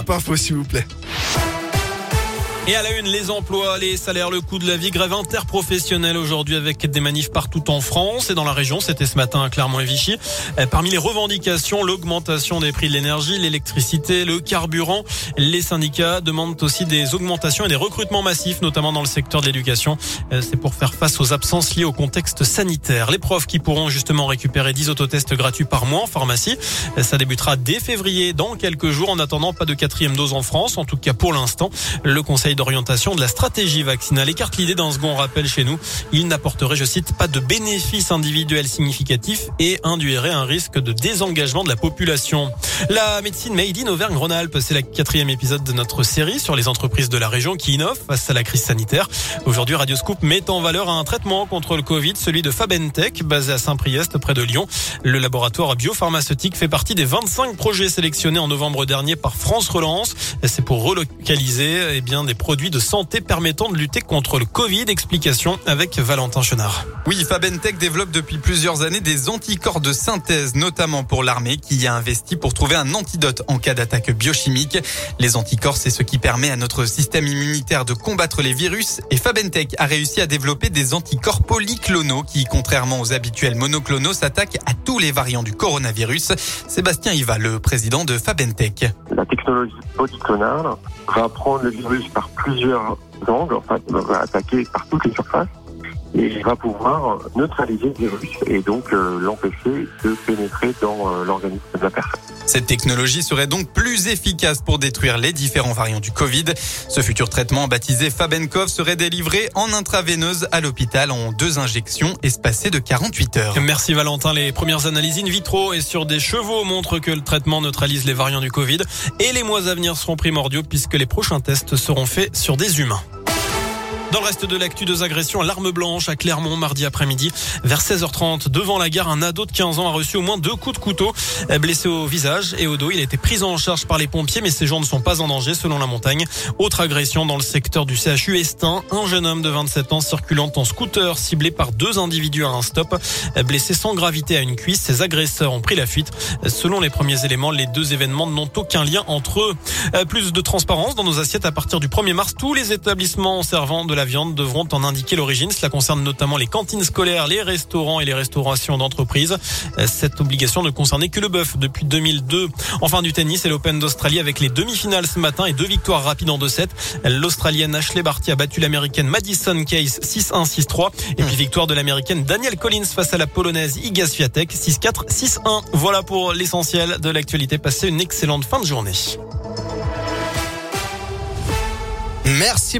Parfois, s'il vous plaît. Et à la une, les emplois, les salaires, le coût de la vie, grève interprofessionnelle aujourd'hui avec des manifs partout en France et dans la région. C'était ce matin à Clermont et Vichy. Euh, parmi les revendications, l'augmentation des prix de l'énergie, l'électricité, le carburant. Les syndicats demandent aussi des augmentations et des recrutements massifs, notamment dans le secteur de l'éducation. Euh, c'est pour faire face aux absences liées au contexte sanitaire. Les profs qui pourront justement récupérer 10 autotests gratuits par mois en pharmacie. Euh, ça débutera dès février, dans quelques jours. En attendant, pas de quatrième dose en France, en tout cas pour l'instant. Le Conseil d'orientation de la stratégie vaccinale écarte l'idée d'un second rappel chez nous. Il n'apporterait, je cite, pas de bénéfices individuels significatifs et induirait un risque de désengagement de la population. La médecine made in Auvergne-Rhône-Alpes, c'est la quatrième épisode de notre série sur les entreprises de la région qui innovent face à la crise sanitaire. Aujourd'hui, Radioscoop met en valeur un traitement contre le Covid, celui de Fabentech, basé à Saint-Priest, près de Lyon. Le laboratoire biopharmaceutique fait partie des 25 projets sélectionnés en novembre dernier par France Relance. C'est pour relocaliser eh bien, des produits de santé permettant de lutter contre le Covid. Explication avec Valentin Chenard. Oui, Fabentech développe depuis plusieurs années des anticorps de synthèse, notamment pour l'armée qui y a investi pour trouver un antidote en cas d'attaque biochimique. Les anticorps, c'est ce qui permet à notre système immunitaire de combattre les virus et Fabentech a réussi à développer des anticorps polyclonaux qui, contrairement aux habituels monoclonaux, s'attaquent à tous les variants du coronavirus. Sébastien Iva, le président de Fabentech. La technologie polyclonale va prendre le virus par plusieurs angles, enfin, va attaquer par toutes les surfaces et va pouvoir neutraliser le virus et donc euh, l'empêcher de pénétrer dans euh, l'organisme de la personne. Cette technologie serait donc plus efficace pour détruire les différents variants du Covid. Ce futur traitement baptisé Fabenkov serait délivré en intraveineuse à l'hôpital en deux injections espacées de 48 heures. Merci Valentin. Les premières analyses in vitro et sur des chevaux montrent que le traitement neutralise les variants du Covid et les mois à venir seront primordiaux puisque les prochains tests seront faits sur des humains. Dans le reste de l'actu, deux agressions à l'arme blanche à Clermont mardi après-midi. Vers 16h30, devant la gare, un ado de 15 ans a reçu au moins deux coups de couteau. Blessé au visage et au dos, il a été pris en charge par les pompiers, mais ses gens ne sont pas en danger selon la montagne. Autre agression dans le secteur du CHU Estin. Un jeune homme de 27 ans circulant en scooter ciblé par deux individus à un stop. Blessé sans gravité à une cuisse, ses agresseurs ont pris la fuite. Selon les premiers éléments, les deux événements n'ont aucun lien entre eux. Plus de transparence dans nos assiettes à partir du 1er mars. Tous les établissements servant de la viande devront en indiquer l'origine. Cela concerne notamment les cantines scolaires, les restaurants et les restaurations d'entreprise. Cette obligation ne concernait que le bœuf depuis 2002. Enfin du tennis et l'Open d'Australie avec les demi-finales ce matin et deux victoires rapides en 2-7. L'Australienne Ashley Barty a battu l'Américaine Madison Case 6-1, 6-3. Et puis victoire de l'Américaine Daniel Collins face à la Polonaise Iga Swiatek 6-4, 6-1. Voilà pour l'essentiel de l'actualité. Passez une excellente fin de journée. Merci